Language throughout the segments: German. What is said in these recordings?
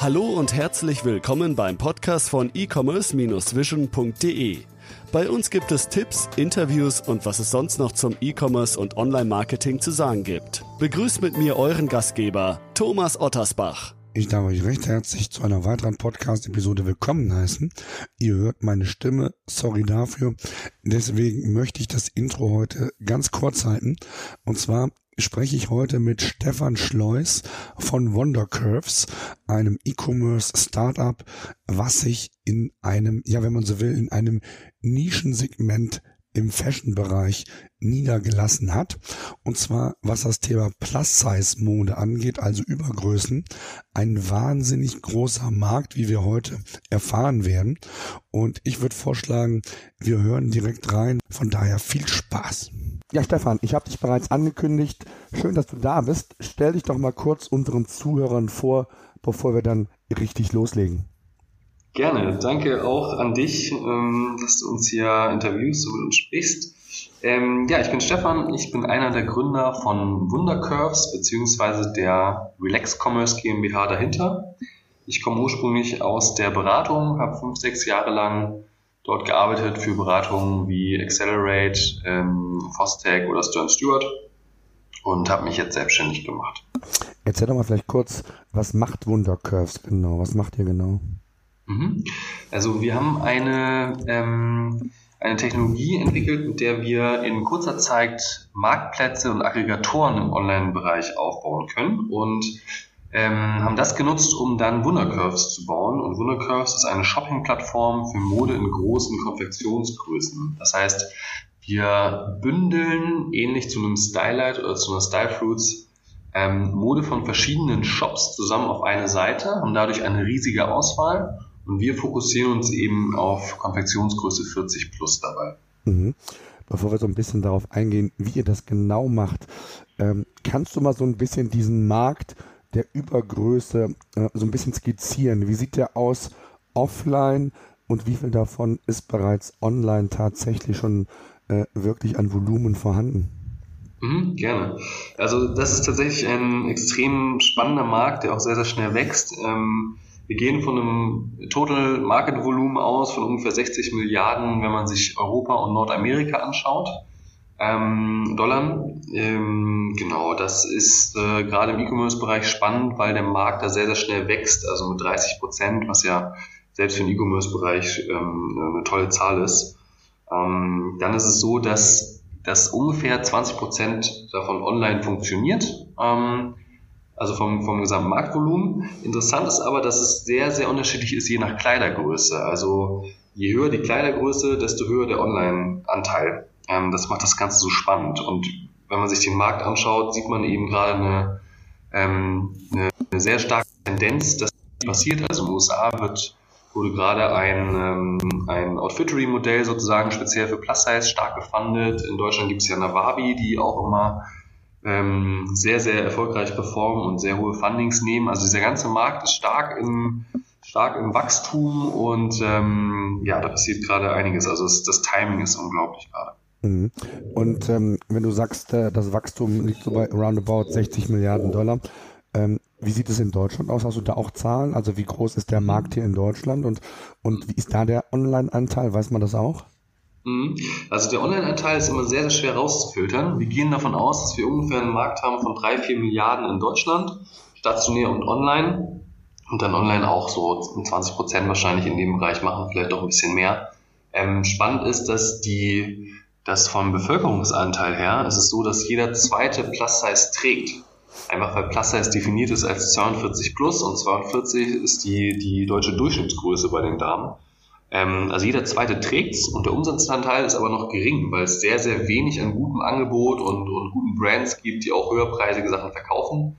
Hallo und herzlich willkommen beim Podcast von e-commerce-vision.de. Bei uns gibt es Tipps, Interviews und was es sonst noch zum E-Commerce und Online-Marketing zu sagen gibt. Begrüßt mit mir euren Gastgeber, Thomas Ottersbach. Ich darf euch recht herzlich zu einer weiteren Podcast-Episode willkommen heißen. Ihr hört meine Stimme, sorry dafür. Deswegen möchte ich das Intro heute ganz kurz halten. Und zwar spreche ich heute mit Stefan Schleus von Wondercurves, einem E-Commerce Startup, was sich in einem, ja, wenn man so will, in einem Nischensegment im Fashion-Bereich niedergelassen hat. Und zwar, was das Thema Plus-Size-Mode angeht, also Übergrößen. Ein wahnsinnig großer Markt, wie wir heute erfahren werden. Und ich würde vorschlagen, wir hören direkt rein. Von daher viel Spaß. Ja, Stefan, ich habe dich bereits angekündigt. Schön, dass du da bist. Stell dich doch mal kurz unseren Zuhörern vor, bevor wir dann richtig loslegen. Gerne. Danke auch an dich, ähm, dass du uns hier interviewst und mit uns sprichst. Ähm, ja, ich bin Stefan. Ich bin einer der Gründer von Wundercurves beziehungsweise der Relax Commerce GmbH dahinter. Ich komme ursprünglich aus der Beratung, habe fünf, sechs Jahre lang dort gearbeitet für Beratungen wie Accelerate, ähm, Fostech oder Stern Stewart und habe mich jetzt selbstständig gemacht. Erzähl doch mal vielleicht kurz, was macht Wundercurves genau? Was macht ihr genau? Mhm. Also wir haben eine, ähm, eine Technologie entwickelt, mit der wir in kurzer Zeit Marktplätze und Aggregatoren im Online-Bereich aufbauen können und ähm, haben das genutzt, um dann Wundercurves zu bauen. Und Wundercurves ist eine Shopping-Plattform für Mode in großen Konfektionsgrößen. Das heißt, wir bündeln ähnlich zu einem Stylight oder zu einer Stylefruits ähm, Mode von verschiedenen Shops zusammen auf eine Seite, haben dadurch eine riesige Auswahl und wir fokussieren uns eben auf Konfektionsgröße 40 plus dabei. Mhm. Bevor wir so ein bisschen darauf eingehen, wie ihr das genau macht, ähm, kannst du mal so ein bisschen diesen Markt der Übergröße äh, so ein bisschen skizzieren? Wie sieht der aus offline und wie viel davon ist bereits online tatsächlich schon äh, wirklich an Volumen vorhanden? Mhm, gerne. Also das ist tatsächlich ein extrem spannender Markt, der auch sehr, sehr schnell wächst. Ähm, wir gehen von einem Total Market Volumen aus von ungefähr 60 Milliarden, wenn man sich Europa und Nordamerika anschaut. Ähm, Dollar. Ähm, genau, das ist äh, gerade im E-Commerce-Bereich spannend, weil der Markt da sehr, sehr schnell wächst, also mit 30 Prozent, was ja selbst für den E-Commerce-Bereich ähm, eine tolle Zahl ist. Ähm, dann ist es so, dass, dass ungefähr 20 Prozent davon online funktioniert. Ähm, also vom, vom gesamten Marktvolumen. Interessant ist aber, dass es sehr, sehr unterschiedlich ist, je nach Kleidergröße. Also je höher die Kleidergröße, desto höher der Online-Anteil. Ähm, das macht das Ganze so spannend. Und wenn man sich den Markt anschaut, sieht man eben gerade eine, ähm, eine, eine sehr starke Tendenz, dass passiert. Also in den USA wird, wurde gerade ein, ähm, ein Outfittery-Modell sozusagen speziell für Plus-Size stark gefundet. In Deutschland gibt es ja Nawabi, die auch immer ähm, sehr, sehr erfolgreich performen und sehr hohe Fundings nehmen. Also dieser ganze Markt ist stark im, stark im Wachstum und ähm, ja, da passiert gerade einiges. Also es, das Timing ist unglaublich gerade. Mhm. Und ähm, wenn du sagst, äh, das Wachstum liegt so bei roundabout 60 Milliarden Dollar, ähm, wie sieht es in Deutschland aus? Hast du da auch Zahlen? Also wie groß ist der Markt hier in Deutschland und, und wie ist da der Online-Anteil? Weiß man das auch? Mhm. Also der Online-Anteil ist immer sehr, sehr schwer rauszufiltern. Wir gehen davon aus, dass wir ungefähr einen Markt haben von drei, vier Milliarden in Deutschland, stationär und online. Und dann online auch so 20 Prozent wahrscheinlich in dem Bereich machen, vielleicht auch ein bisschen mehr. Ähm, spannend ist, dass die, dass vom Bevölkerungsanteil her, es ist so, dass jeder zweite Plus-Size trägt. Einfach weil Plus-Size definiert ist als 42 plus und 42 ist die, die deutsche Durchschnittsgröße bei den Damen. Ähm, also jeder zweite trägt's und der Umsatzanteil ist aber noch gering, weil es sehr, sehr wenig an gutem Angebot und, und guten Brands gibt, die auch höherpreisige Sachen verkaufen.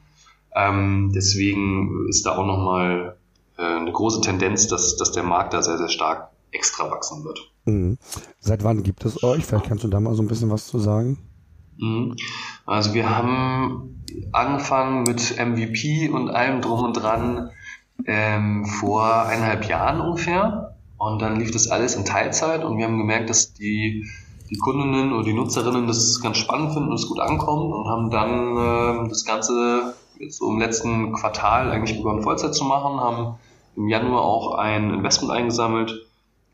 Ähm, deswegen ist da auch nochmal äh, eine große Tendenz, dass, dass der Markt da sehr, sehr stark extra wachsen wird. Mhm. Seit wann gibt es euch? Vielleicht kannst du da mal so ein bisschen was zu sagen. Mhm. Also wir haben angefangen mit MVP und allem drum und dran ähm, vor eineinhalb Jahren ungefähr. Und dann lief das alles in Teilzeit und wir haben gemerkt, dass die, die Kundinnen oder die Nutzerinnen das ganz spannend finden und es gut ankommt und haben dann äh, das Ganze jetzt so im letzten Quartal eigentlich begonnen Vollzeit zu machen, haben im Januar auch ein Investment eingesammelt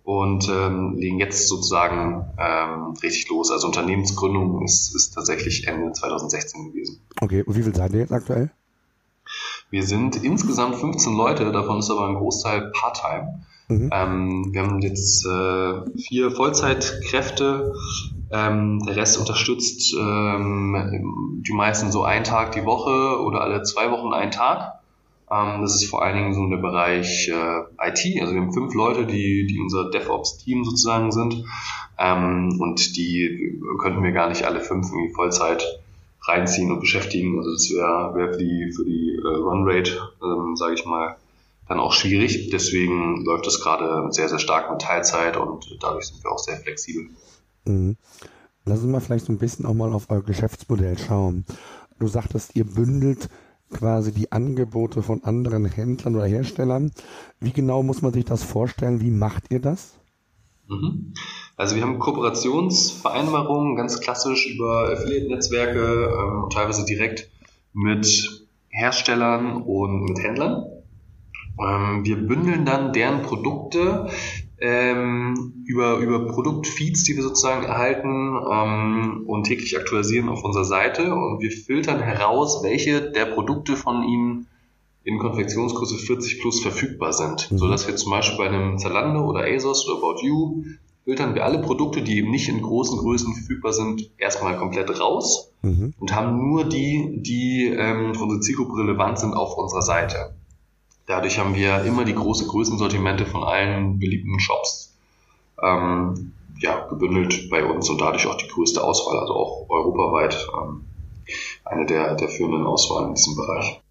und ähm, legen jetzt sozusagen ähm, richtig los. Also Unternehmensgründung ist, ist tatsächlich Ende 2016 gewesen. Okay, und wie viel seid ihr jetzt aktuell? Wir sind insgesamt 15 Leute, davon ist aber ein Großteil Part-Time. Mhm. Ähm, wir haben jetzt äh, vier Vollzeitkräfte, ähm, der Rest unterstützt ähm, die meisten so einen Tag die Woche oder alle zwei Wochen einen Tag. Ähm, das ist vor allen Dingen so der Bereich äh, IT. Also wir haben fünf Leute, die, die unser DevOps-Team sozusagen sind. Ähm, und die könnten wir gar nicht alle fünf irgendwie Vollzeit reinziehen und beschäftigen. Also das wäre wär für die, für die äh, Runrate, ähm, sage ich mal, dann auch schwierig. Deswegen läuft das gerade sehr, sehr stark mit Teilzeit und dadurch sind wir auch sehr flexibel. Mhm. Lass uns mal vielleicht so ein bisschen auch mal auf euer Geschäftsmodell schauen. Du sagtest, ihr bündelt quasi die Angebote von anderen Händlern oder Herstellern. Wie genau muss man sich das vorstellen? Wie macht ihr das? Mhm. Also wir haben Kooperationsvereinbarungen ganz klassisch über Affiliate-Netzwerke, ähm, teilweise direkt mit Herstellern und mit Händlern. Ähm, wir bündeln dann deren Produkte ähm, über, über Produktfeeds, die wir sozusagen erhalten ähm, und täglich aktualisieren auf unserer Seite und wir filtern heraus, welche der Produkte von ihnen in Konfektionsgröße 40 plus verfügbar sind, mhm. sodass wir zum Beispiel bei einem Zalando oder ASOS oder About You filtern wir alle Produkte, die eben nicht in großen Größen verfügbar sind, erstmal komplett raus mhm. und haben nur die, die ähm, für unsere Zielgruppe relevant sind, auf unserer Seite. Dadurch haben wir immer die große Größensortimente von allen beliebten Shops ähm, ja, gebündelt bei uns und dadurch auch die größte Auswahl, also auch europaweit ähm, eine der, der führenden Auswahlen in diesem Bereich.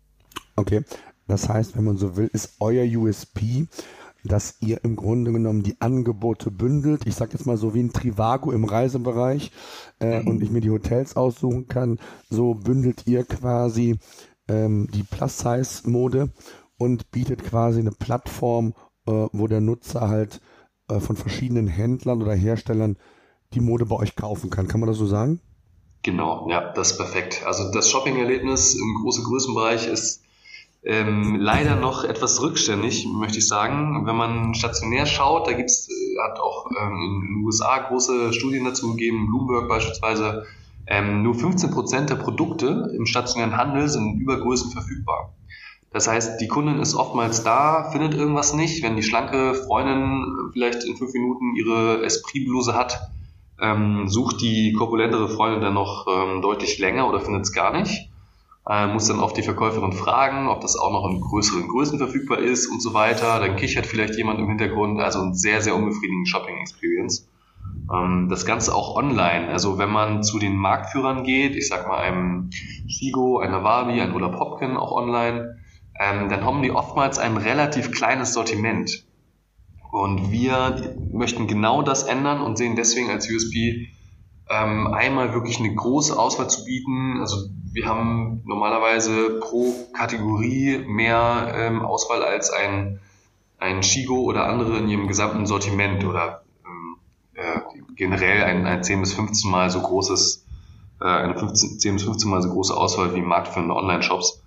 Okay, das heißt, wenn man so will, ist euer USP, dass ihr im Grunde genommen die Angebote bündelt. Ich sage jetzt mal so wie ein Trivago im Reisebereich äh, mhm. und ich mir die Hotels aussuchen kann. So bündelt ihr quasi ähm, die Plus-Size-Mode und bietet quasi eine Plattform, äh, wo der Nutzer halt äh, von verschiedenen Händlern oder Herstellern die Mode bei euch kaufen kann. Kann man das so sagen? Genau, ja, das ist perfekt. Also das Shopping-Erlebnis im großen Größenbereich ist ähm, leider noch etwas rückständig, möchte ich sagen. Wenn man stationär schaut, da gibt's, äh, hat auch ähm, in den USA große Studien dazu gegeben, Bloomberg beispielsweise, ähm, nur 15 Prozent der Produkte im stationären Handel sind in Übergrößen verfügbar. Das heißt, die Kundin ist oftmals da, findet irgendwas nicht. Wenn die schlanke Freundin vielleicht in fünf Minuten ihre Esprit-Bluse hat, ähm, sucht die korpulentere Freundin dann noch ähm, deutlich länger oder findet es gar nicht. Äh, muss dann oft die Verkäuferin fragen, ob das auch noch in größeren Größen verfügbar ist und so weiter. Dann kichert vielleicht jemand im Hintergrund. Also ein sehr, sehr unbefriedigende Shopping-Experience. Ähm, das Ganze auch online. Also wenn man zu den Marktführern geht, ich sag mal einem Shigo, einer Wabi, ein Ulla Popkin auch online, ähm, dann haben die oftmals ein relativ kleines Sortiment. Und wir möchten genau das ändern und sehen deswegen als USP ähm, einmal wirklich eine große Auswahl zu bieten. Also wir haben normalerweise pro Kategorie mehr ähm, Auswahl als ein, ein Shigo oder andere in ihrem gesamten Sortiment oder ähm, äh, generell ein, ein 10 bis 15 Mal so großes, äh, eine 15, 10 bis 15 Mal so große Auswahl wie marktführende Online-Shops.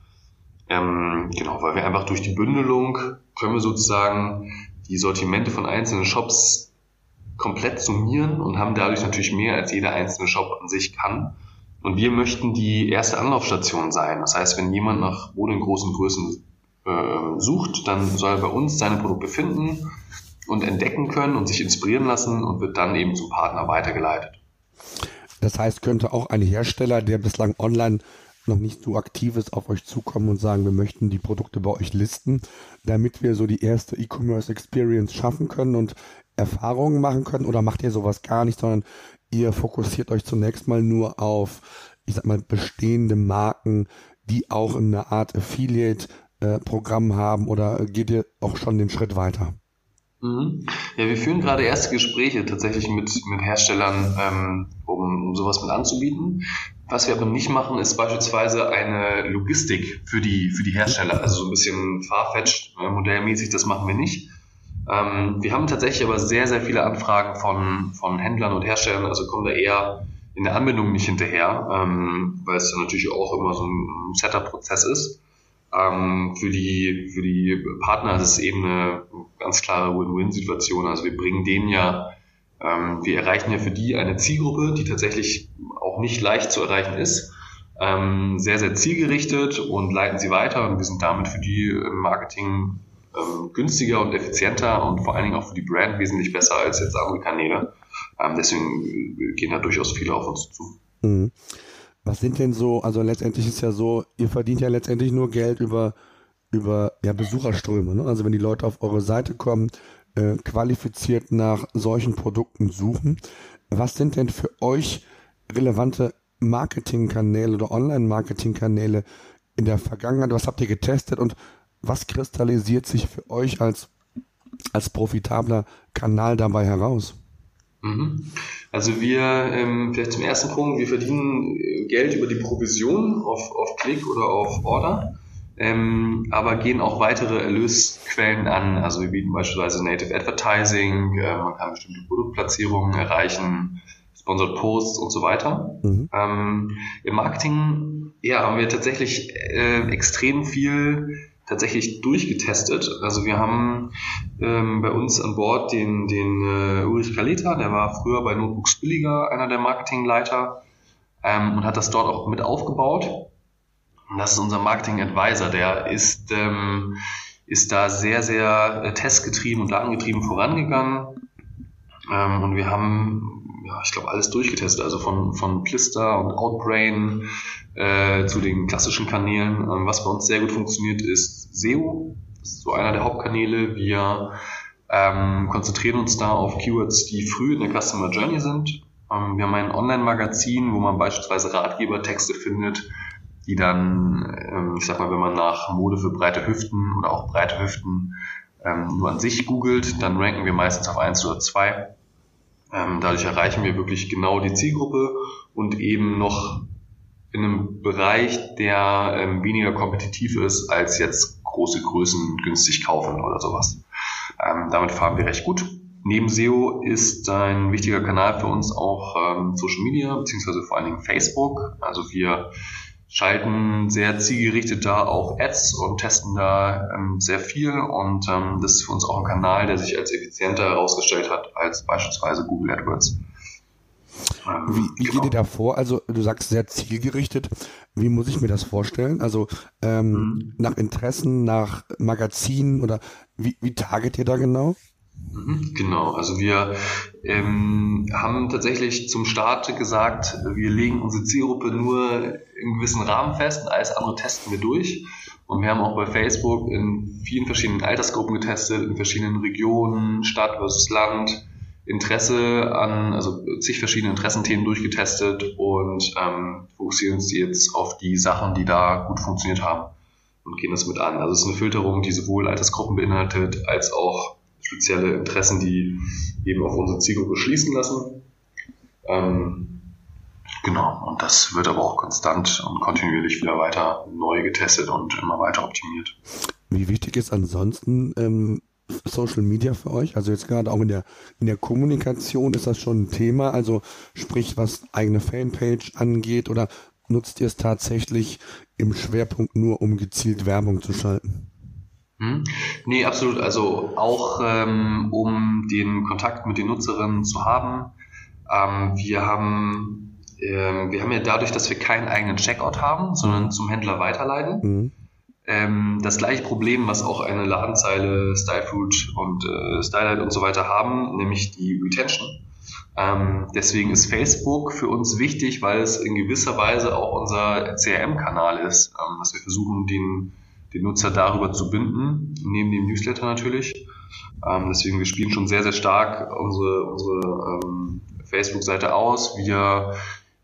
Ähm, genau, weil wir einfach durch die Bündelung können wir sozusagen die Sortimente von einzelnen Shops komplett summieren und haben dadurch natürlich mehr als jeder einzelne Shop an sich kann. Und wir möchten die erste Anlaufstation sein. Das heißt, wenn jemand nach Wohnen in großen Größen äh, sucht, dann soll er bei uns seine Produkte finden und entdecken können und sich inspirieren lassen und wird dann eben zum Partner weitergeleitet. Das heißt, könnte auch ein Hersteller, der bislang online noch nicht so aktiv ist, auf euch zukommen und sagen, wir möchten die Produkte bei euch listen, damit wir so die erste E-Commerce Experience schaffen können und Erfahrungen machen können? Oder macht ihr sowas gar nicht, sondern ihr fokussiert euch zunächst mal nur auf, ich sag mal, bestehende Marken, die auch eine Art Affiliate-Programm haben oder geht ihr auch schon den Schritt weiter? Mhm. Ja, wir führen gerade erste Gespräche tatsächlich mit, mit Herstellern, ähm, um, um sowas mit anzubieten. Was wir aber nicht machen, ist beispielsweise eine Logistik für die, für die Hersteller. Also so ein bisschen Farfetch äh, modellmäßig, das machen wir nicht. Ähm, wir haben tatsächlich aber sehr, sehr viele Anfragen von, von Händlern und Herstellern, also kommen da eher in der Anbindung nicht hinterher, ähm, weil es dann natürlich auch immer so ein Setup-Prozess ist. Ähm, für, die, für die Partner ist es eben eine ganz klare Win-Win-Situation. Also wir bringen denen ja, ähm, wir erreichen ja für die eine Zielgruppe, die tatsächlich auch nicht leicht zu erreichen ist. Ähm, sehr, sehr zielgerichtet und leiten sie weiter und wir sind damit für die im Marketing ähm, günstiger und effizienter und vor allen Dingen auch für die Brand wesentlich besser als jetzt andere Kanäle. Ähm, deswegen gehen da durchaus viele auf uns zu. Mhm. Was sind denn so, also letztendlich ist ja so, ihr verdient ja letztendlich nur Geld über, über ja, Besucherströme. Ne? Also wenn die Leute auf eure Seite kommen, äh, qualifiziert nach solchen Produkten suchen. Was sind denn für euch relevante Marketingkanäle oder Online-Marketingkanäle in der Vergangenheit? Was habt ihr getestet und was kristallisiert sich für euch als, als profitabler Kanal dabei heraus? Mhm. Also wir, ähm, vielleicht zum ersten Punkt, wir verdienen äh, Geld über die Provision auf, auf Klick oder auf Order, ähm, aber gehen auch weitere Erlösquellen an. Also wir bieten beispielsweise Native Advertising, äh, man kann bestimmte Produktplatzierungen erreichen, Sponsored Posts und so weiter. Mhm. Ähm, Im Marketing ja, haben wir tatsächlich äh, extrem viel tatsächlich durchgetestet. Also wir haben ähm, bei uns an Bord den, den äh, Ulrich Kaleta, der war früher bei Notebooks Billiger einer der Marketingleiter ähm, und hat das dort auch mit aufgebaut. Und das ist unser Marketing Advisor, der ist, ähm, ist da sehr, sehr äh, testgetrieben und datengetrieben vorangegangen. Ähm, und wir haben ja, ich glaube, alles durchgetestet. Also von, von Plister und Outbrain äh, zu den klassischen Kanälen. Ähm, was bei uns sehr gut funktioniert, ist SEO. Das ist so einer der Hauptkanäle. Wir ähm, konzentrieren uns da auf Keywords, die früh in der Customer Journey sind. Ähm, wir haben ein Online-Magazin, wo man beispielsweise Ratgebertexte findet, die dann, ähm, ich sag mal, wenn man nach Mode für breite Hüften oder auch breite Hüften ähm, nur an sich googelt, dann ranken wir meistens auf eins oder zwei dadurch erreichen wir wirklich genau die Zielgruppe und eben noch in einem Bereich, der ähm, weniger kompetitiv ist, als jetzt große Größen günstig kaufen oder sowas. Ähm, damit fahren wir recht gut. Neben SEO ist ein wichtiger Kanal für uns auch ähm, Social Media, beziehungsweise vor allen Dingen Facebook. Also wir schalten sehr zielgerichtet da auch Ads und testen da ähm, sehr viel und ähm, das ist für uns auch ein Kanal, der sich als effizienter herausgestellt hat als beispielsweise Google AdWords. Ähm, wie, wie genau. geht ihr da vor? Also du sagst sehr zielgerichtet. Wie muss ich mir das vorstellen? Also ähm, mhm. nach Interessen, nach Magazinen oder wie, wie target ihr da genau? Mhm, genau, also wir ähm, haben tatsächlich zum Start gesagt, wir legen unsere Zielgruppe nur im gewissen Rahmen fest und alles andere testen wir durch. Und wir haben auch bei Facebook in vielen verschiedenen Altersgruppen getestet, in verschiedenen Regionen, Stadt versus Land, Interesse an, also zig verschiedene Interessenthemen durchgetestet und ähm, fokussieren uns jetzt auf die Sachen, die da gut funktioniert haben und gehen das mit an. Also es ist eine Filterung, die sowohl Altersgruppen beinhaltet als auch spezielle Interessen, die eben auf unsere Zielgruppe schließen lassen. Ähm, genau, und das wird aber auch konstant und kontinuierlich wieder weiter neu getestet und immer weiter optimiert. Wie wichtig ist ansonsten ähm, Social Media für euch? Also jetzt gerade auch in der, in der Kommunikation ist das schon ein Thema, also sprich was eigene Fanpage angeht oder nutzt ihr es tatsächlich im Schwerpunkt nur, um gezielt Werbung zu schalten? Hm? Nee, absolut. Also auch ähm, um den Kontakt mit den Nutzerinnen zu haben. Ähm, wir haben ähm, wir haben ja dadurch, dass wir keinen eigenen Checkout haben, sondern zum Händler weiterleiten. Mhm. Ähm, das gleiche Problem, was auch eine Ladenzeile, Stylefood und äh, Stylight und so weiter haben, nämlich die Retention. Ähm, deswegen ist Facebook für uns wichtig, weil es in gewisser Weise auch unser CRM-Kanal ist, ähm, dass wir versuchen, den den Nutzer darüber zu binden, neben dem Newsletter natürlich. Ähm, deswegen, wir spielen schon sehr, sehr stark unsere, unsere ähm, Facebook-Seite aus. Wir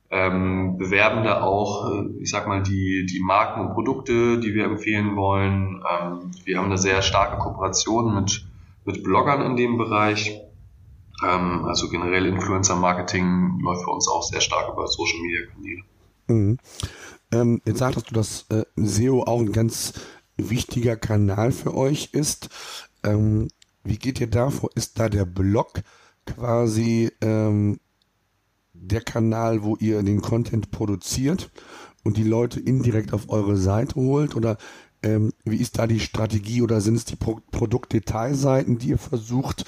ähm, bewerben da auch, äh, ich sag mal, die, die Marken und Produkte, die wir empfehlen wollen. Ähm, wir haben eine sehr starke Kooperation mit, mit Bloggern in dem Bereich. Ähm, also generell Influencer-Marketing läuft für uns auch sehr stark über Social-Media-Kanäle. Mhm. Ähm, jetzt sagtest du, dass äh, SEO auch ein ganz wichtiger Kanal für euch ist. Ähm, wie geht ihr da vor? Ist da der Blog quasi ähm, der Kanal, wo ihr den Content produziert und die Leute indirekt auf eure Seite holt? Oder ähm, wie ist da die Strategie oder sind es die Pro Produktdetailseiten, die ihr versucht,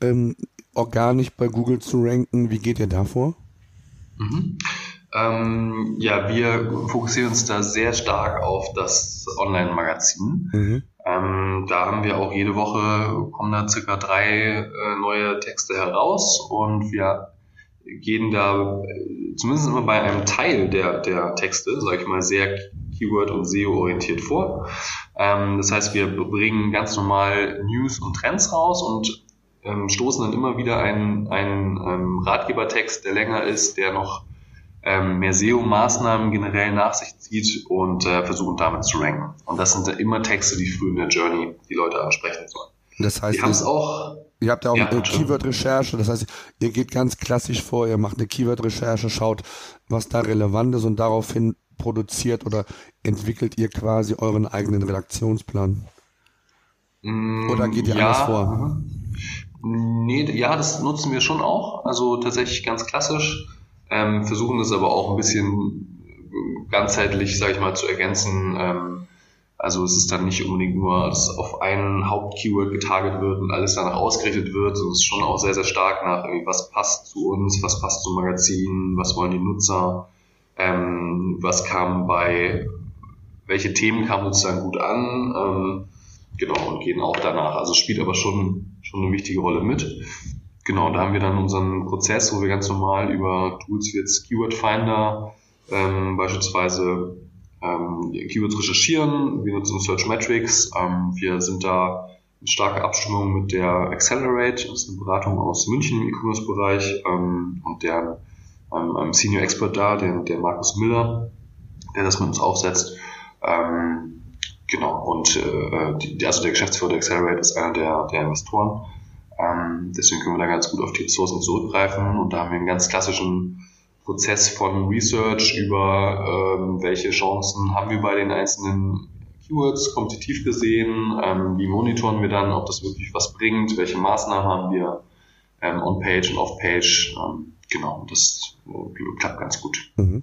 ähm, organisch bei Google zu ranken? Wie geht ihr da vor? Mhm. Ähm, ja, wir fokussieren uns da sehr stark auf das Online-Magazin. Mhm. Ähm, da haben wir auch jede Woche, kommen da circa drei äh, neue Texte heraus und wir gehen da äh, zumindest immer bei einem Teil der, der Texte, sage ich mal, sehr Keyword- und SEO-orientiert vor. Ähm, das heißt, wir bringen ganz normal News und Trends raus und ähm, stoßen dann immer wieder einen, einen ähm, Ratgebertext, der länger ist, der noch ähm, mehr SEO-Maßnahmen generell nach sich zieht und äh, versuchen damit zu ranken. Und das sind immer Texte, die früh in der Journey die Leute ansprechen sollen. Das heißt, ihr, auch, ihr habt ja auch ja, eine Keyword-Recherche, das heißt, ihr geht ganz klassisch vor, ihr macht eine Keyword-Recherche, schaut, was da relevant ist und daraufhin produziert oder entwickelt ihr quasi euren eigenen Redaktionsplan? Mm, oder geht ihr ja, anders vor? Nee, ja, das nutzen wir schon auch. Also tatsächlich ganz klassisch ähm, versuchen das aber auch ein bisschen ganzheitlich, sage ich mal, zu ergänzen. Ähm, also es ist dann nicht unbedingt nur, dass auf einen Hauptkeyword getarget wird und alles danach ausgerichtet wird, sondern es ist schon auch sehr, sehr stark nach, was passt zu uns, was passt zum Magazin, was wollen die Nutzer, ähm, was kam bei, welche Themen kamen sozusagen gut an, ähm, genau, und gehen auch danach. Also spielt aber schon, schon eine wichtige Rolle mit. Genau, da haben wir dann unseren Prozess, wo wir ganz normal über Tools wie jetzt Keyword Finder ähm, beispielsweise ähm, Keywords recherchieren. Wir nutzen Search Metrics. Ähm, wir sind da in starker Abstimmung mit der Accelerate, das ist eine Beratung aus München im E-Commerce-Bereich ähm, und der ähm, Senior Expert da, der, der Markus Miller, der das mit uns aufsetzt. Ähm, genau, und äh, die, also der Geschäftsführer der Accelerate ist einer der, der Investoren. Ähm, deswegen können wir da ganz gut auf die Ressourcen zurückgreifen und da haben wir einen ganz klassischen Prozess von Research über ähm, welche Chancen haben wir bei den einzelnen Keywords kompetitiv gesehen, ähm, wie monitoren wir dann, ob das wirklich was bringt, welche Maßnahmen haben wir ähm, on-page und off-page. Ähm, genau, das äh, klappt ganz gut. Mhm.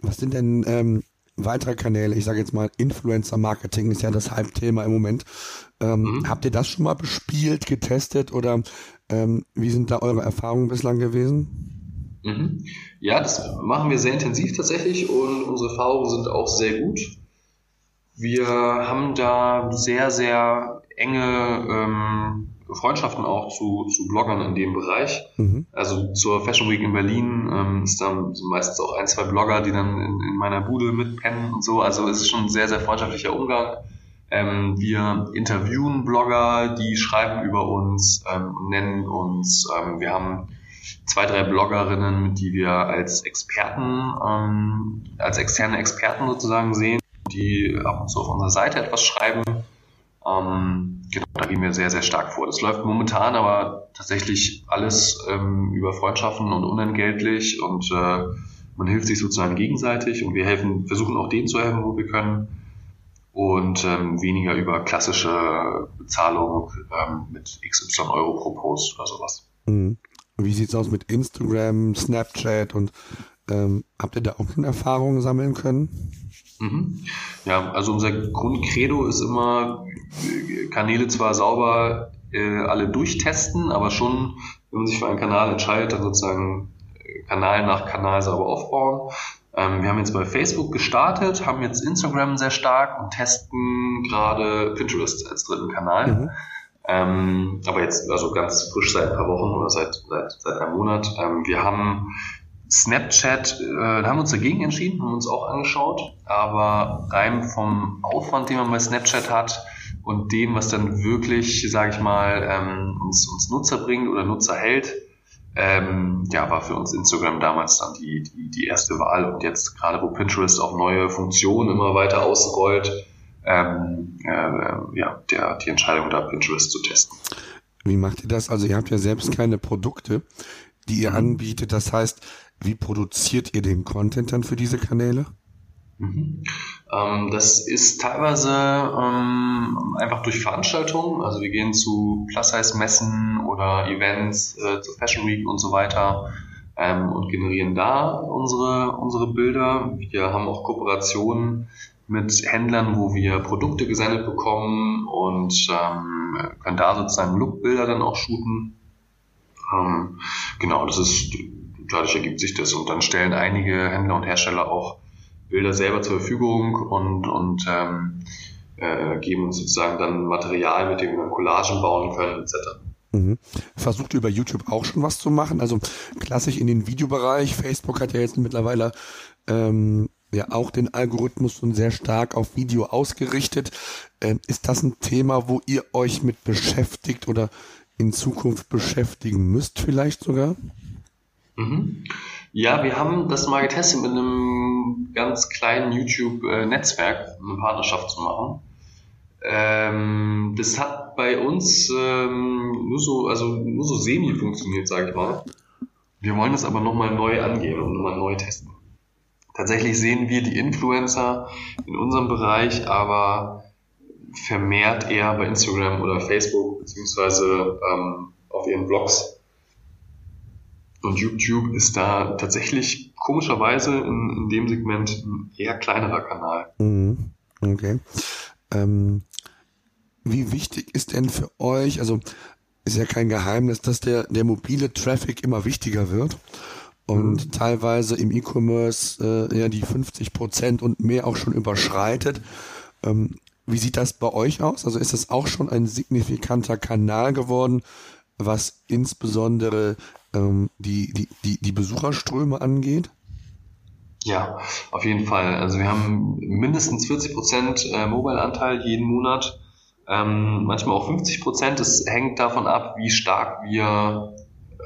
Was sind denn ähm, weitere Kanäle? Ich sage jetzt mal, Influencer-Marketing ist ja das Halbthema im Moment. Ähm, mhm. Habt ihr das schon mal bespielt, getestet oder ähm, wie sind da eure Erfahrungen bislang gewesen? Mhm. Ja, das machen wir sehr intensiv tatsächlich und unsere Erfahrungen sind auch sehr gut. Wir haben da sehr, sehr enge ähm, Freundschaften auch zu, zu Bloggern in dem Bereich. Mhm. Also zur Fashion Week in Berlin ähm, ist dann meistens auch ein, zwei Blogger, die dann in, in meiner Bude mitpennen und so. Also es ist schon ein sehr, sehr freundschaftlicher Umgang. Ähm, wir interviewen Blogger, die schreiben über uns ähm, und nennen uns. Ähm, wir haben zwei, drei Bloggerinnen, die wir als Experten, ähm, als externe Experten sozusagen sehen, die ab und zu auf unserer Seite etwas schreiben. Ähm, genau, da gehen wir sehr, sehr stark vor. Das läuft momentan aber tatsächlich alles ähm, über Freundschaften und unentgeltlich und äh, man hilft sich sozusagen gegenseitig und wir helfen, versuchen auch denen zu helfen, wo wir können und ähm, weniger über klassische Bezahlung ähm, mit XY Euro pro Post oder sowas. Mhm. Wie sieht's aus mit Instagram, Snapchat und ähm, habt ihr da auch schon Erfahrungen sammeln können? Mhm. Ja, also unser Grundcredo ist immer, Kanäle zwar sauber äh, alle durchtesten, aber schon, wenn man sich für einen Kanal entscheidet, dann sozusagen äh, Kanal nach Kanal sauber aufbauen. Ähm, wir haben jetzt bei Facebook gestartet, haben jetzt Instagram sehr stark und testen gerade Pinterest als dritten Kanal. Mhm. Ähm, aber jetzt also ganz frisch seit ein paar Wochen oder seit, seit, seit einem Monat. Ähm, wir haben Snapchat, äh, da haben wir uns dagegen entschieden, haben uns auch angeschaut, aber rein vom Aufwand, den man bei Snapchat hat und dem, was dann wirklich, sage ich mal, ähm, uns, uns Nutzer bringt oder Nutzer hält, ähm, ja, war für uns Instagram damals dann die, die, die erste Wahl und jetzt gerade wo Pinterest auch neue Funktionen immer weiter ausrollt, ähm, äh, ja, der, die Entscheidung da Pinterest zu testen. Wie macht ihr das? Also ihr habt ja selbst keine Produkte, die ihr mhm. anbietet. Das heißt, wie produziert ihr den Content dann für diese Kanäle? Mhm. Ähm, das ist teilweise ähm, einfach durch Veranstaltungen. Also wir gehen zu Plus-Size-Messen oder Events, äh, zur Fashion Week und so weiter. ähm, und generieren da unsere, unsere Bilder. Wir haben auch Kooperationen mit Händlern, wo wir Produkte gesendet bekommen und ähm, können da sozusagen Lookbilder dann auch shooten. Ähm, genau, das ist, dadurch ergibt sich das. Und dann stellen einige Händler und Hersteller auch Bilder selber zur Verfügung und, und ähm, äh, geben uns sozusagen dann Material, mit dem wir Collagen bauen können, etc. Mhm. Versucht über YouTube auch schon was zu machen? Also klassisch in den Videobereich. Facebook hat ja jetzt mittlerweile ähm, ja auch den Algorithmus schon sehr stark auf Video ausgerichtet. Ähm, ist das ein Thema, wo ihr euch mit beschäftigt oder in Zukunft beschäftigen müsst vielleicht sogar? Mhm. Ja, wir haben das mal getestet mit einem ganz kleinen YouTube-Netzwerk, eine Partnerschaft zu machen. Ähm, das hat bei uns ähm, nur so, also nur so semi funktioniert, sage ich mal. Wir wollen das aber nochmal neu angehen und nochmal neu testen. Tatsächlich sehen wir die Influencer in unserem Bereich, aber vermehrt eher bei Instagram oder Facebook beziehungsweise ähm, auf ihren Blogs. Und YouTube ist da tatsächlich komischerweise in, in dem Segment ein eher kleinerer Kanal. Mhm. Okay. Ähm, wie wichtig ist denn für euch, also ist ja kein Geheimnis, dass der, der mobile Traffic immer wichtiger wird und mhm. teilweise im E-Commerce äh, ja die 50 Prozent und mehr auch schon überschreitet. Ähm, wie sieht das bei euch aus? Also ist das auch schon ein signifikanter Kanal geworden, was insbesondere ähm, die, die, die, die Besucherströme angeht? Ja, auf jeden Fall. Also wir haben mindestens 40 Prozent äh, Mobile-Anteil jeden Monat, ähm, manchmal auch 50 Prozent. Es hängt davon ab, wie stark wir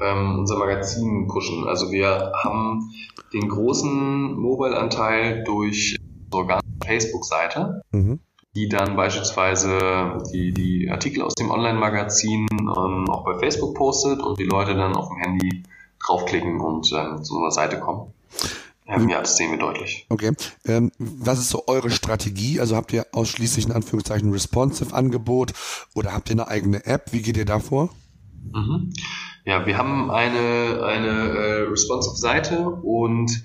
ähm, unser Magazin pushen. Also wir haben den großen Mobile-Anteil durch unsere Facebook-Seite. Mhm die dann beispielsweise die, die Artikel aus dem Online-Magazin ähm, auch bei Facebook postet und die Leute dann auf dem Handy draufklicken und ähm, zu unserer Seite kommen. Ähm, ja, das sehen wir deutlich. Okay. Ähm, was ist so eure Strategie? Also habt ihr ausschließlich in Anführungszeichen responsive Angebot oder habt ihr eine eigene App? Wie geht ihr da vor? Mhm. Ja, wir haben eine, eine äh, responsive Seite und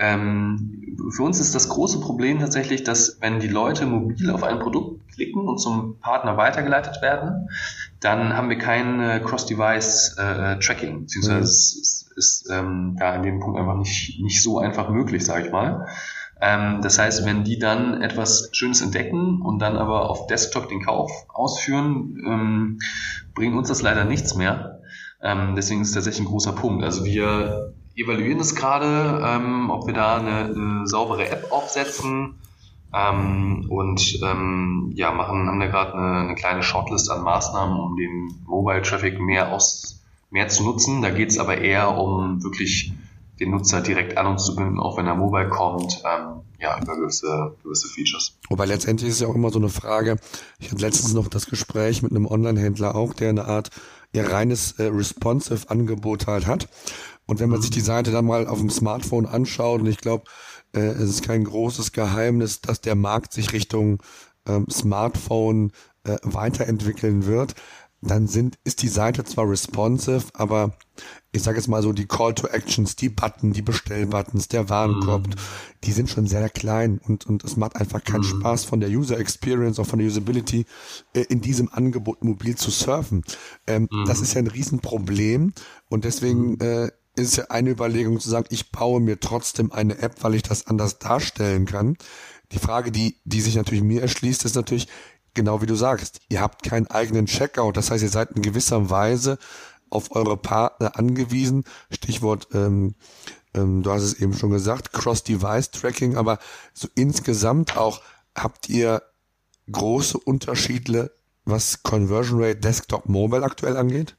ähm, für uns ist das große Problem tatsächlich, dass wenn die Leute mobil auf ein Produkt klicken und zum Partner weitergeleitet werden, dann haben wir kein äh, Cross-Device-Tracking, äh, beziehungsweise mhm. es ist, ist ähm, ja in dem Punkt einfach nicht, nicht so einfach möglich, sage ich mal. Ähm, das heißt, wenn die dann etwas Schönes entdecken und dann aber auf Desktop den Kauf ausführen, ähm, bringt uns das leider nichts mehr. Ähm, deswegen ist es tatsächlich ein großer Punkt. Also wir evaluieren es gerade, ähm, ob wir da eine, eine, saubere App aufsetzen ähm, und ähm, ja, machen, haben da gerade eine, eine, kleine Shortlist an Maßnahmen, um den Mobile Traffic mehr aus mehr zu nutzen. Da geht es aber eher um wirklich den Nutzer direkt an uns zu binden, auch wenn er mobile kommt, ähm, ja, über gewisse, gewisse Features. Wobei letztendlich ist ja auch immer so eine Frage, ich hatte letztens noch das Gespräch mit einem Online-Händler auch, der eine Art ihr reines äh, responsive Angebot halt hat. Und wenn man sich die Seite dann mal auf dem Smartphone anschaut, und ich glaube, äh, es ist kein großes Geheimnis, dass der Markt sich Richtung ähm, Smartphone äh, weiterentwickeln wird, dann sind, ist die Seite zwar responsive, aber ich sage jetzt mal so, die Call to Actions, die Button, die Bestellbuttons, der Warenkorb, mhm. die sind schon sehr klein und, und es macht einfach keinen mhm. Spaß von der User Experience, auch von der Usability, äh, in diesem Angebot mobil zu surfen. Ähm, mhm. Das ist ja ein Riesenproblem und deswegen mhm. äh, ist ja eine Überlegung zu sagen, ich baue mir trotzdem eine App, weil ich das anders darstellen kann. Die Frage, die, die sich natürlich mir erschließt, ist natürlich, genau wie du sagst, ihr habt keinen eigenen Checkout. Das heißt, ihr seid in gewisser Weise auf eure Partner angewiesen. Stichwort, ähm, ähm, du hast es eben schon gesagt, Cross-Device-Tracking, aber so insgesamt auch habt ihr große Unterschiede, was Conversion Rate Desktop Mobile aktuell angeht?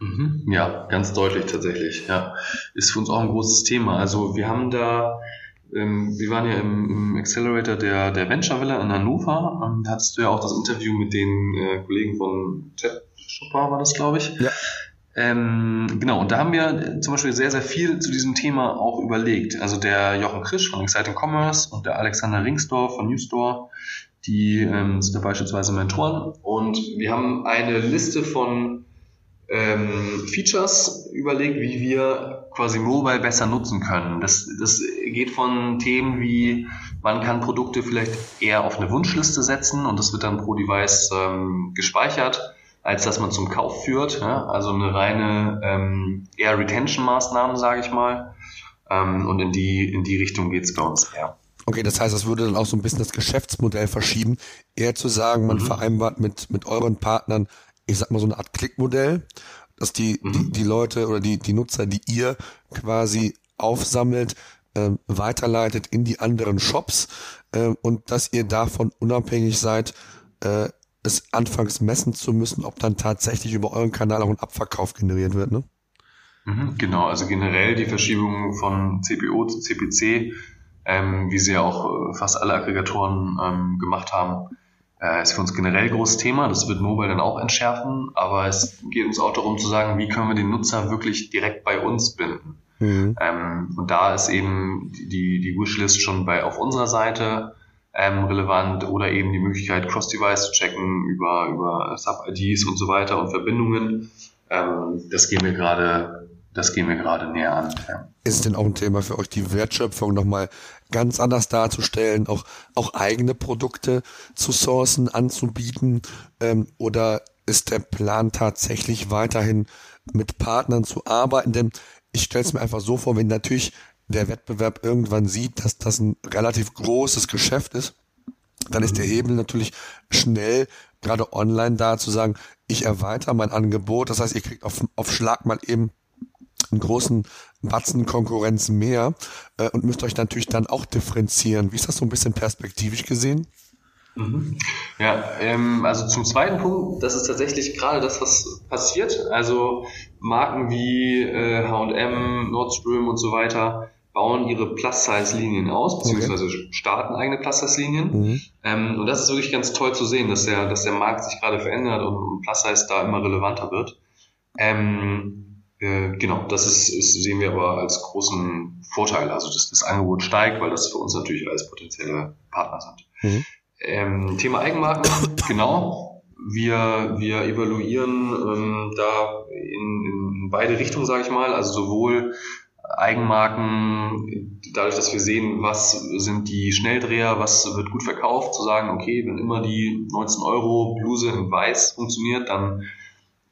Mhm. Ja, ganz deutlich tatsächlich. Ja, ist für uns auch ein großes Thema. Also wir haben da, ähm, wir waren ja im, im Accelerator der, der Venture Villa in Hannover. Ähm, da hattest du ja auch das Interview mit den äh, Kollegen von Chat Shopper, war das, glaube ich. Ja. Ähm, genau, und da haben wir zum Beispiel sehr, sehr viel zu diesem Thema auch überlegt. Also der Jochen Krisch von Exciting Commerce und der Alexander Ringsdorf von Newstore, die ähm, sind da beispielsweise Mentoren. Und wir haben eine Liste von ähm, Features überlegt, wie wir quasi Mobile besser nutzen können. Das, das geht von Themen wie, man kann Produkte vielleicht eher auf eine Wunschliste setzen und das wird dann pro Device ähm, gespeichert, als dass man zum Kauf führt. Ja? Also eine reine ähm, eher Retention-Maßnahme, sage ich mal. Ähm, und in die, in die Richtung geht's bei uns eher. Okay, das heißt, das würde dann auch so ein bisschen das Geschäftsmodell verschieben, eher zu sagen, man mhm. vereinbart mit, mit euren Partnern ich sag mal so eine Art Klickmodell, dass die, mhm. die, die Leute oder die, die Nutzer, die ihr quasi aufsammelt, äh, weiterleitet in die anderen Shops äh, und dass ihr davon unabhängig seid, äh, es anfangs messen zu müssen, ob dann tatsächlich über euren Kanal auch ein Abverkauf generiert wird, ne? Mhm, genau, also generell die Verschiebung von CPO zu CPC, ähm, wie sie ja auch äh, fast alle Aggregatoren ähm, gemacht haben, äh, ist für uns generell ein großes Thema. Das wird Mobile dann auch entschärfen. Aber es geht uns auch darum zu sagen, wie können wir den Nutzer wirklich direkt bei uns binden. Mhm. Ähm, und da ist eben die, die Wishlist schon bei auf unserer Seite ähm, relevant oder eben die Möglichkeit, Cross-Device zu checken über, über Sub-IDs und so weiter und Verbindungen. Ähm, das gehen wir gerade, das gehen wir gerade näher an. Ja. Ist denn auch ein Thema für euch, die Wertschöpfung nochmal ganz anders darzustellen, auch, auch eigene Produkte zu sourcen, anzubieten? Ähm, oder ist der Plan tatsächlich weiterhin mit Partnern zu arbeiten? Denn ich stelle es mir einfach so vor, wenn natürlich der Wettbewerb irgendwann sieht, dass das ein relativ großes Geschäft ist, dann ist der Hebel natürlich schnell, gerade online da zu sagen, ich erweitere mein Angebot. Das heißt, ihr kriegt auf, auf Schlag mal eben einen großen Batzen Konkurrenz mehr äh, und müsst euch natürlich dann auch differenzieren. Wie ist das so ein bisschen perspektivisch gesehen? Mhm. Ja, ähm, also zum zweiten Punkt, das ist tatsächlich gerade das, was passiert. Also Marken wie äh, H&M, Nordstrom und so weiter bauen ihre Plus-Size-Linien aus, beziehungsweise okay. starten eigene Plus-Size-Linien. Mhm. Ähm, und das ist wirklich ganz toll zu sehen, dass der, dass der Markt sich gerade verändert und, und Plus-Size da immer relevanter wird. Ähm, äh, genau, das ist, ist, sehen wir aber als großen Vorteil, also dass das Angebot steigt, weil das für uns natürlich alles potenzielle Partner sind. Mhm. Ähm, Thema Eigenmarken, genau. Wir, wir evaluieren ähm, da in, in beide Richtungen, sage ich mal, also sowohl Eigenmarken, dadurch, dass wir sehen, was sind die Schnelldreher, was wird gut verkauft, zu sagen, okay, wenn immer die 19 Euro Bluse in Weiß funktioniert, dann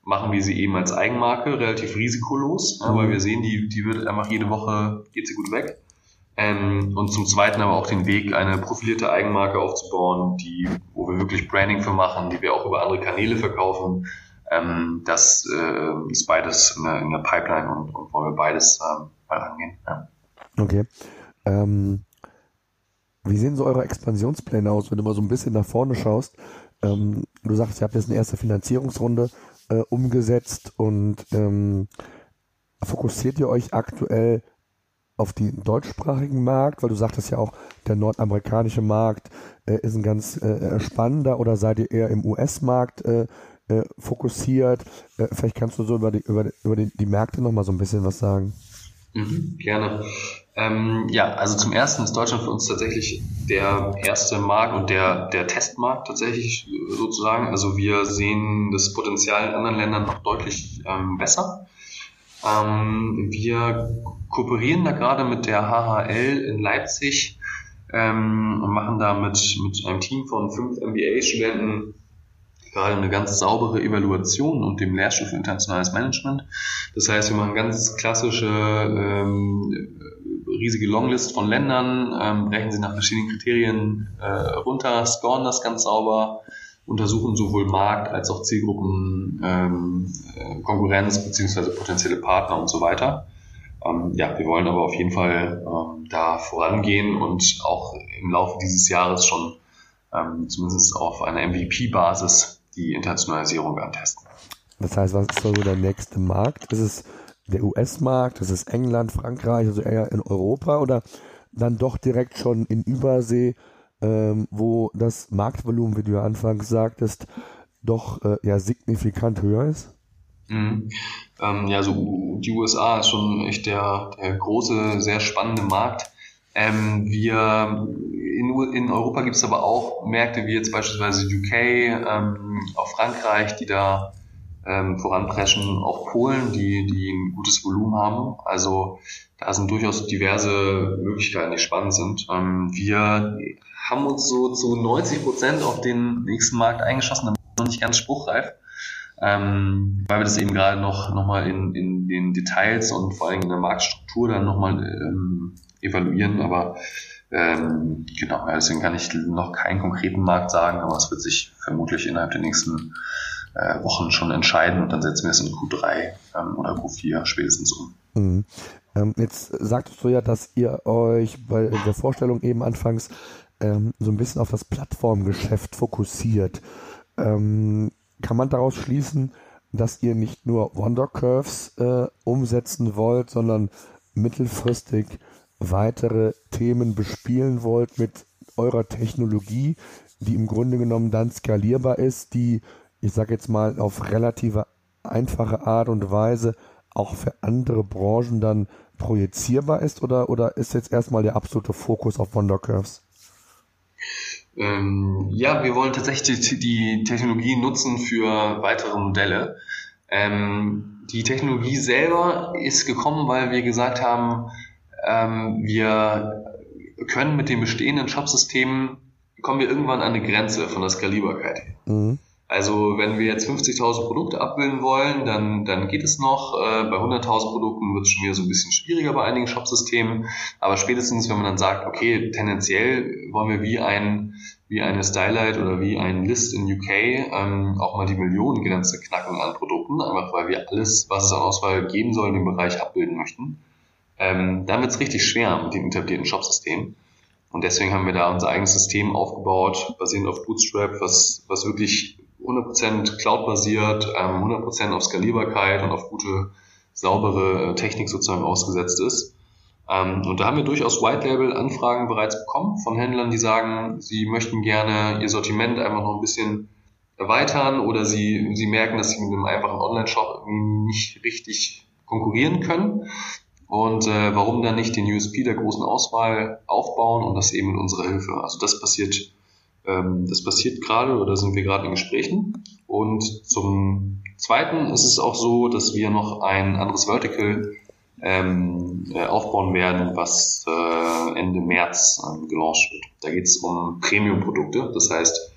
machen wir sie eben als Eigenmarke, relativ risikolos, ja, weil wir sehen, die, die wird einfach jede Woche, geht sie gut weg. Ähm, und zum Zweiten aber auch den Weg, eine profilierte Eigenmarke aufzubauen, die, wo wir wirklich Branding für machen, die wir auch über andere Kanäle verkaufen. Ähm, das äh, ist beides in der, in der Pipeline und, und wollen wir beides ähm, mal angehen. Ja. Okay. Ähm, wie sehen so eure Expansionspläne aus, wenn du mal so ein bisschen nach vorne schaust? Ähm, du sagst, ihr habt jetzt eine erste Finanzierungsrunde äh, umgesetzt und ähm, fokussiert ihr euch aktuell auf den deutschsprachigen Markt, weil du sagtest ja auch, der nordamerikanische Markt äh, ist ein ganz äh, äh spannender oder seid ihr eher im US-Markt äh, äh, fokussiert? Äh, vielleicht kannst du so über die, über, über die, die Märkte nochmal so ein bisschen was sagen. Mhm, gerne. Ähm, ja, also zum ersten ist Deutschland für uns tatsächlich der erste Markt und der, der Testmarkt tatsächlich sozusagen. Also wir sehen das Potenzial in anderen Ländern noch deutlich ähm, besser. Ähm, wir kooperieren da gerade mit der HHL in Leipzig ähm, und machen da mit, mit einem Team von fünf MBA-Studenten gerade eine ganz saubere Evaluation und dem Lehrstuhl für internationales Management. Das heißt, wir machen ganz klassische ähm, riesige Longlist von Ländern, ähm, brechen sie nach verschiedenen Kriterien äh, runter, scoren das ganz sauber, untersuchen sowohl Markt als auch Zielgruppen, ähm, äh, Konkurrenz beziehungsweise potenzielle Partner und so weiter. Ähm, ja, wir wollen aber auf jeden Fall ähm, da vorangehen und auch im Laufe dieses Jahres schon ähm, zumindest auf einer MVP-Basis die Internationalisierung antesten. Das heißt, was ist so der nächste Markt? Ist es der US-Markt, das ist England, Frankreich, also eher in Europa oder dann doch direkt schon in Übersee, ähm, wo das Marktvolumen, wie du ja anfangs sagtest, doch äh, ja signifikant höher ist? Mhm. Ähm, ja, so die USA ist schon echt der, der große, sehr spannende Markt. Ähm, wir in, in Europa gibt es aber auch Märkte wie jetzt beispielsweise UK, ähm, auch Frankreich, die da ähm, voranpreschen, auch Polen, die, die ein gutes Volumen haben. Also da sind durchaus diverse Möglichkeiten, die spannend sind. Ähm, wir haben uns so zu 90 Prozent auf den nächsten Markt eingeschossen, aber noch nicht ganz spruchreif, ähm, weil wir das eben gerade noch, noch mal in, in den Details und vor allem in der Marktstruktur dann nochmal ähm, evaluieren. Aber ähm, genau, deswegen kann ich noch keinen konkreten Markt sagen, aber es wird sich vermutlich innerhalb der nächsten äh, Wochen schon entscheiden und dann setzen wir es in Q3 ähm, oder Q4 spätestens um. Mhm. Ähm, jetzt sagtest du ja, dass ihr euch bei der Vorstellung eben anfangs ähm, so ein bisschen auf das Plattformgeschäft fokussiert. Ähm, kann man daraus schließen, dass ihr nicht nur Wonder Curves äh, umsetzen wollt, sondern mittelfristig weitere Themen bespielen wollt mit eurer Technologie, die im Grunde genommen dann skalierbar ist, die, ich sage jetzt mal, auf relative einfache Art und Weise auch für andere Branchen dann projizierbar ist oder, oder ist jetzt erstmal der absolute Fokus auf Wonder Curves? Ähm, ja, wir wollen tatsächlich die Technologie nutzen für weitere Modelle. Ähm, die Technologie selber ist gekommen, weil wir gesagt haben, ähm, wir können mit den bestehenden Shopsystemen, kommen wir irgendwann an eine Grenze von der Skalierbarkeit. Mhm. Also wenn wir jetzt 50.000 Produkte abbilden wollen, dann, dann geht es noch. Äh, bei 100.000 Produkten wird es schon wieder so ein bisschen schwieriger bei einigen Shopsystemen. Aber spätestens, wenn man dann sagt, okay, tendenziell wollen wir wie ein wie eine Stylight oder wie ein List in UK ähm, auch mal die Millionengrenze knacken an Produkten, einfach weil wir alles, was es an Auswahl geben soll, in dem Bereich abbilden möchten. Ähm, dann wird es richtig schwer mit dem etablierten Shopsystem. Und deswegen haben wir da unser eigenes System aufgebaut, basierend auf Bootstrap, was, was wirklich 100% Cloud-basiert, ähm, 100% auf Skalierbarkeit und auf gute, saubere äh, Technik sozusagen ausgesetzt ist. Ähm, und da haben wir durchaus White-Label-Anfragen bereits bekommen von Händlern, die sagen, sie möchten gerne ihr Sortiment einfach noch ein bisschen erweitern oder sie, sie merken, dass sie mit einem einfachen Online-Shop nicht richtig konkurrieren können. Und äh, warum dann nicht den USP der großen Auswahl aufbauen und das eben mit unserer Hilfe? Also das passiert, ähm, das passiert gerade oder sind wir gerade in Gesprächen. Und zum Zweiten ist es auch so, dass wir noch ein anderes Vertical ähm, äh, aufbauen werden, was äh, Ende März ähm, gelauncht wird. Da geht es um Premium-Produkte, das heißt,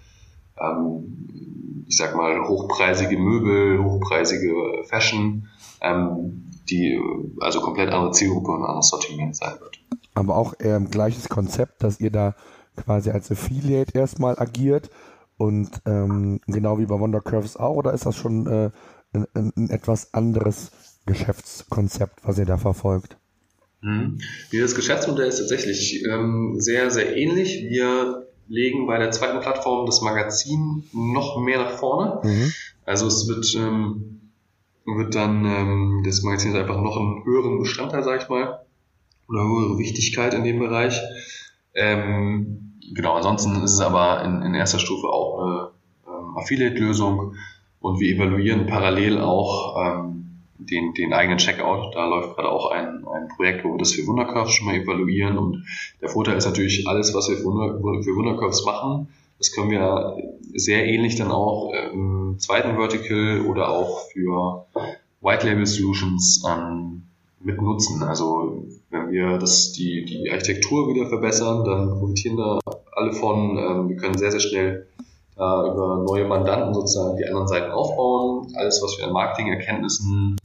ähm, ich sag mal, hochpreisige Möbel, hochpreisige Fashion, ähm, die also komplett andere Zielgruppe und anderes Sortiment sein wird. Aber auch ähm, gleiches Konzept, dass ihr da quasi als Affiliate erstmal agiert und ähm, genau wie bei Wonder Curves auch, oder ist das schon äh, ein, ein etwas anderes Geschäftskonzept, was ihr da verfolgt? Mhm. Das Geschäftsmodell ist tatsächlich ähm, sehr, sehr ähnlich. Wir legen bei der zweiten Plattform das Magazin noch mehr nach vorne. Mhm. Also es wird, ähm, wird dann, ähm, das Magazin ist einfach noch einen höheren Bestandteil, sag ich mal, oder höhere Wichtigkeit in dem Bereich. Ähm, genau, ansonsten ist es aber in, in erster Stufe auch eine ähm, Affiliate-Lösung und wir evaluieren parallel auch ähm, den, den eigenen Checkout. Da läuft gerade auch ein, ein Projekt, wo wir das für Wundercurves schon mal evaluieren. Und der Vorteil ist natürlich, alles, was wir für, Wunder, für Wundercurves machen, das können wir sehr ähnlich dann auch im zweiten Vertical oder auch für White Label Solutions ähm, mit nutzen. Also wenn wir das, die, die Architektur wieder verbessern, dann profitieren da alle von. Ähm, wir können sehr, sehr schnell äh, über neue Mandanten sozusagen die anderen Seiten aufbauen. Alles, was wir an Marketing-Erkenntnissen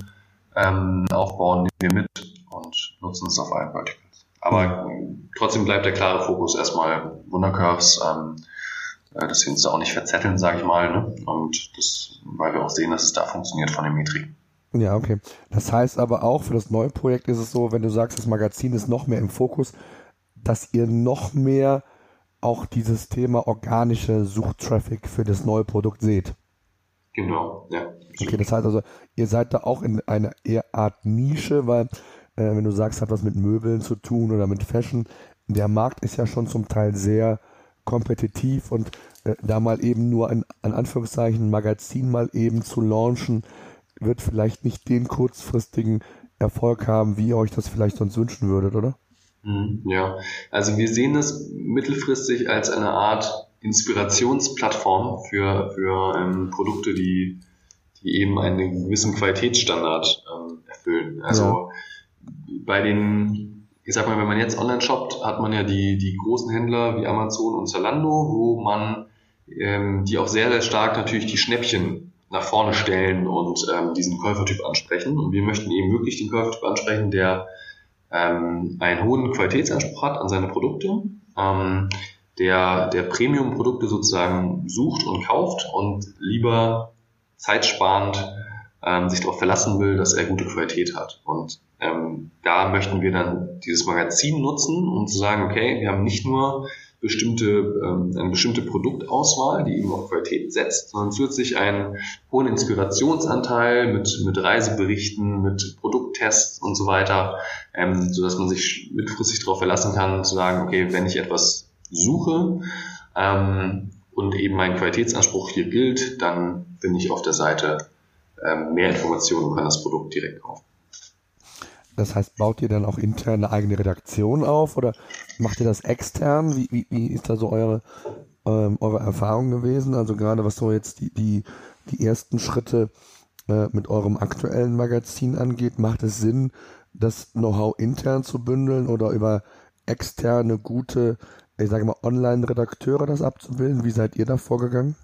ähm, aufbauen, nehmen wir mit und nutzen es auf allen Verticals. Aber trotzdem bleibt der klare Fokus erstmal Wundercurves, ähm, äh, dass wir uns da auch nicht verzetteln, sage ich mal. Ne? Und das, weil wir auch sehen, dass es da funktioniert von den Metriken. Ja, okay. Das heißt aber auch, für das neue Projekt ist es so, wenn du sagst, das Magazin ist noch mehr im Fokus, dass ihr noch mehr auch dieses Thema organische Suchtraffic für das neue Produkt seht. Genau, ja. Okay, das heißt also, ihr seid da auch in einer eher Art Nische, weil äh, wenn du sagst, hat was mit Möbeln zu tun oder mit Fashion, der Markt ist ja schon zum Teil sehr kompetitiv und äh, da mal eben nur ein, an Anführungszeichen, ein Magazin mal eben zu launchen, wird vielleicht nicht den kurzfristigen Erfolg haben, wie ihr euch das vielleicht sonst wünschen würdet, oder? Mhm, ja, also wir sehen das mittelfristig als eine Art Inspirationsplattform für, für ähm, Produkte, die, die eben einen gewissen Qualitätsstandard ähm, erfüllen. Also ja. bei den, ich sag mal, wenn man jetzt online shoppt, hat man ja die, die großen Händler wie Amazon und Zalando, wo man ähm, die auch sehr, sehr stark natürlich die Schnäppchen nach vorne stellen und ähm, diesen Käufertyp ansprechen. Und wir möchten eben wirklich den Käufertyp ansprechen, der ähm, einen hohen Qualitätsanspruch hat an seine Produkte, ähm, der, der Premium-Produkte sozusagen sucht und kauft und lieber zeitsparend ähm, sich darauf verlassen will, dass er gute Qualität hat. Und ähm, da möchten wir dann dieses Magazin nutzen, um zu sagen, okay, wir haben nicht nur bestimmte, ähm, eine bestimmte Produktauswahl, die eben auf Qualität setzt, sondern zusätzlich einen hohen Inspirationsanteil mit, mit Reiseberichten, mit Produkttests und so weiter, ähm, sodass man sich mittelfristig darauf verlassen kann, zu sagen, okay, wenn ich etwas suche ähm, und eben mein Qualitätsanspruch hier gilt, dann bin ich auf der Seite ähm, mehr Informationen und kann das Produkt direkt kaufen. Das heißt, baut ihr dann auch intern eine eigene Redaktion auf oder macht ihr das extern? Wie, wie, wie ist da so eure, ähm, eure Erfahrung gewesen? Also gerade was so jetzt die, die, die ersten Schritte äh, mit eurem aktuellen Magazin angeht, macht es Sinn, das Know-how intern zu bündeln oder über externe, gute, ich sage mal, Online-Redakteure das abzubilden? Wie seid ihr da vorgegangen?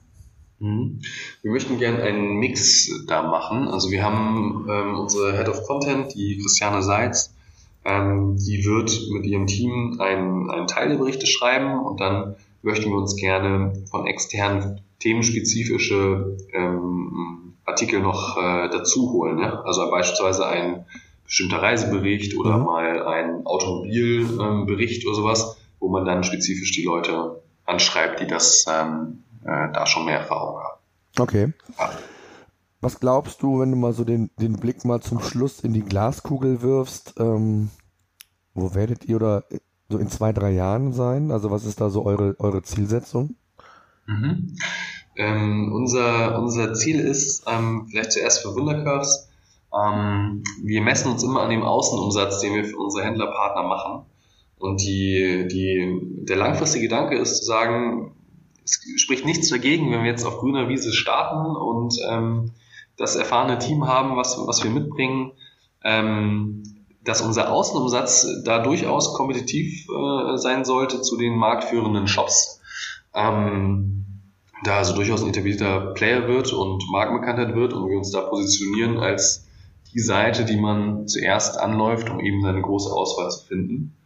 Mhm. Wir möchten gerne einen Mix da machen. Also wir haben ähm, unsere Head of Content, die Christiane Seitz, ähm, die wird mit ihrem Team einen, einen Teil der Berichte schreiben und dann möchten wir uns gerne von externen themenspezifische ähm, Artikel noch äh, dazu holen. Ja? Also beispielsweise ein bestimmter Reisebericht oder mhm. mal ein Automobilbericht ähm, oder sowas, wo man dann spezifisch die Leute anschreibt, die das ähm, äh, da schon mehr Erfahrung haben. Okay. Ja. Was glaubst du, wenn du mal so den, den Blick mal zum Schluss in die Glaskugel wirfst, ähm, wo werdet ihr oder so in zwei, drei Jahren sein? Also was ist da so eure, eure Zielsetzung? Mhm. Ähm, unser, unser Ziel ist, ähm, vielleicht zuerst für Wundercurves, ähm, wir messen uns immer an dem Außenumsatz, den wir für unsere Händlerpartner machen. Und die, die, der langfristige Gedanke ist zu sagen, es spricht nichts dagegen, wenn wir jetzt auf grüner Wiese starten und ähm, das erfahrene Team haben, was, was wir mitbringen, ähm, dass unser Außenumsatz da durchaus kompetitiv äh, sein sollte zu den marktführenden Shops. Ähm, da also durchaus ein etablierter Player wird und Markenbekanntheit wird und wir uns da positionieren als die Seite, die man zuerst anläuft, um eben seine große Auswahl zu finden.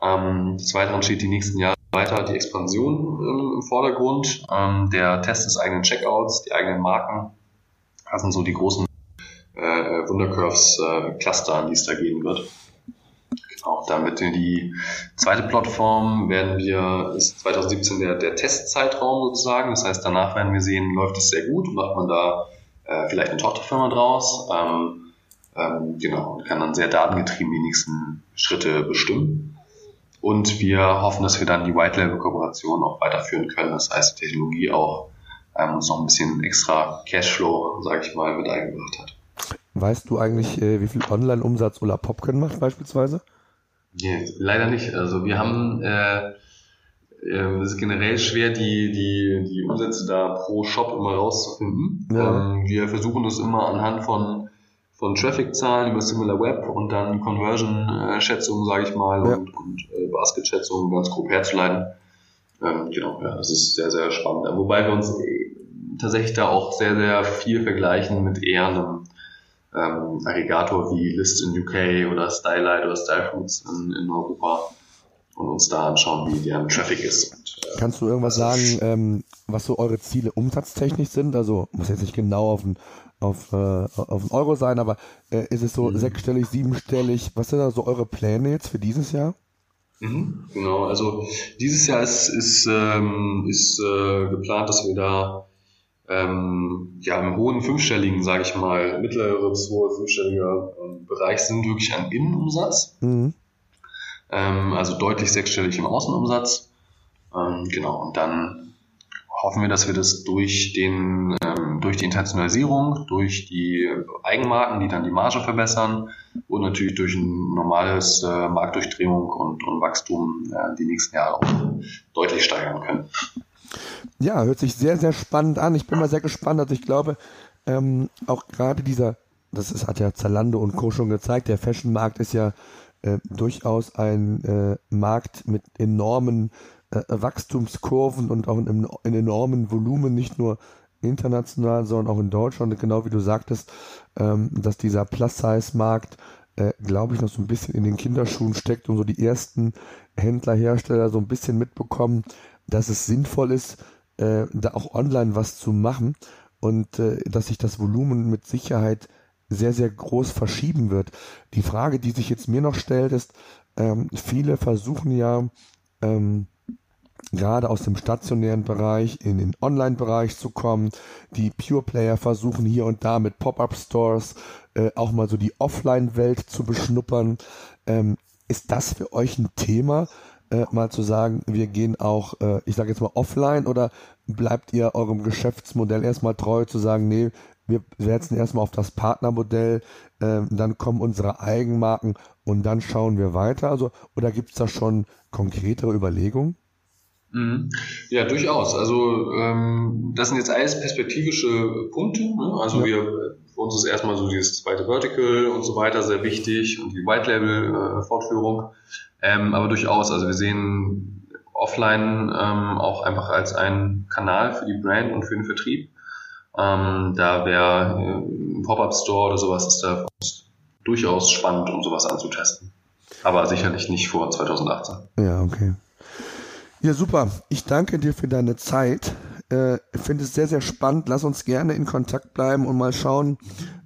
Ähm, des Weiteren steht die nächsten Jahre weiter die Expansion ähm, im Vordergrund, ähm, der Test des eigenen Checkouts, die eigenen Marken. Das sind so die großen äh, Wundercurves äh, an die es da gehen wird. Genau, damit die zweite Plattform werden wir, ist 2017 der, der Testzeitraum sozusagen. Das heißt, danach werden wir sehen, läuft es sehr gut, macht man da äh, vielleicht eine Tochterfirma draus. Ähm, ähm, genau, und kann dann sehr datengetrieben die nächsten Schritte bestimmen. Und wir hoffen, dass wir dann die White-Label-Kooperation auch weiterführen können. Das heißt, die Technologie auch ähm, uns noch ein bisschen extra Cashflow, sage ich mal, mit eingebracht hat. Weißt du eigentlich, äh, wie viel Online-Umsatz Ulla Popken macht beispielsweise? Nee, leider nicht. Also wir haben, äh, äh, es ist generell schwer, die, die, die Umsätze da pro Shop immer rauszufinden. Ja. Ähm, wir versuchen das immer anhand von von Traffic-Zahlen über Similar Web und dann Conversion-Schätzungen, sage ich mal, ja. und, und äh, Basket-Schätzungen ganz grob herzuleiten. Ähm, genau, ja, das ist sehr, sehr spannend. Wobei wir uns tatsächlich da auch sehr, sehr viel vergleichen mit eher einem ähm, Aggregator wie List in UK oder Stylight oder Stylefoods in, in Europa und uns da anschauen, wie deren Traffic ist. Und, äh, Kannst du irgendwas sagen, ähm, was so eure Ziele umsatztechnisch sind? Also muss jetzt nicht genau auf ein auf, äh, auf einen Euro sein, aber äh, ist es so mhm. sechsstellig, siebenstellig? Was sind da so eure Pläne jetzt für dieses Jahr? Mhm, genau, also dieses Jahr ist, ist, ähm, ist äh, geplant, dass wir da ähm, ja im hohen fünfstelligen, sage ich mal, mittlere bis hohe fünfstelliger ähm, Bereich sind wirklich ein Innenumsatz. Mhm. Ähm, also deutlich sechsstellig im Außenumsatz. Ähm, genau, und dann hoffen wir, dass wir das durch den durch die Internationalisierung, durch die Eigenmarken, die dann die Marge verbessern und natürlich durch ein normales äh, Marktdurchdringung und, und Wachstum äh, die nächsten Jahre auch deutlich steigern können. Ja, hört sich sehr, sehr spannend an. Ich bin mal sehr gespannt. Also ich glaube, ähm, auch gerade dieser, das ist, hat ja Zalando und Co. schon gezeigt, der Fashion-Markt ist ja äh, durchaus ein äh, Markt mit enormen äh, Wachstumskurven und auch in, in enormen Volumen, nicht nur international, sondern auch in Deutschland. Genau wie du sagtest, ähm, dass dieser Plus-Size-Markt, äh, glaube ich, noch so ein bisschen in den Kinderschuhen steckt und so die ersten Händler, Hersteller so ein bisschen mitbekommen, dass es sinnvoll ist, äh, da auch online was zu machen und äh, dass sich das Volumen mit Sicherheit sehr, sehr groß verschieben wird. Die Frage, die sich jetzt mir noch stellt, ist, ähm, viele versuchen ja, ähm, gerade aus dem stationären Bereich in den Online-Bereich zu kommen. Die Pure Player versuchen hier und da mit Pop-up-Stores äh, auch mal so die Offline-Welt zu beschnuppern. Ähm, ist das für euch ein Thema, äh, mal zu sagen, wir gehen auch, äh, ich sage jetzt mal offline oder bleibt ihr eurem Geschäftsmodell erstmal treu zu sagen, nee, wir setzen erstmal auf das Partnermodell, äh, dann kommen unsere Eigenmarken und dann schauen wir weiter? Also, oder gibt es da schon konkretere Überlegungen? Mhm. Ja, durchaus. Also ähm, das sind jetzt alles perspektivische Punkte. Ne? Also ja. wir für uns ist erstmal so dieses zweite Vertical und so weiter sehr wichtig und die White Label äh, Fortführung. Ähm, aber durchaus, also wir sehen offline ähm, auch einfach als einen Kanal für die Brand und für den Vertrieb. Ähm, da wäre äh, ein Pop-up Store oder sowas ist da durchaus spannend, um sowas anzutesten. Aber sicherlich nicht vor 2018. Ja, okay. Ja, super. Ich danke dir für deine Zeit. Äh, finde es sehr, sehr spannend. Lass uns gerne in Kontakt bleiben und mal schauen,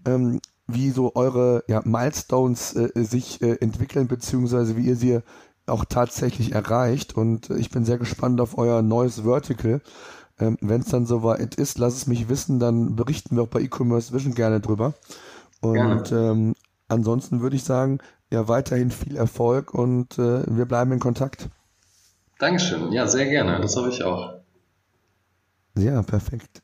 ähm, wie so eure ja, Milestones äh, sich äh, entwickeln, beziehungsweise wie ihr sie auch tatsächlich erreicht. Und ich bin sehr gespannt auf euer neues Vertical. Ähm, Wenn es dann soweit ist, lass es mich wissen, dann berichten wir auch bei E-Commerce Vision gerne drüber. Und ähm, ansonsten würde ich sagen, ja, weiterhin viel Erfolg und äh, wir bleiben in Kontakt. Dankeschön. Ja, sehr gerne. Das habe ich auch. Ja, perfekt.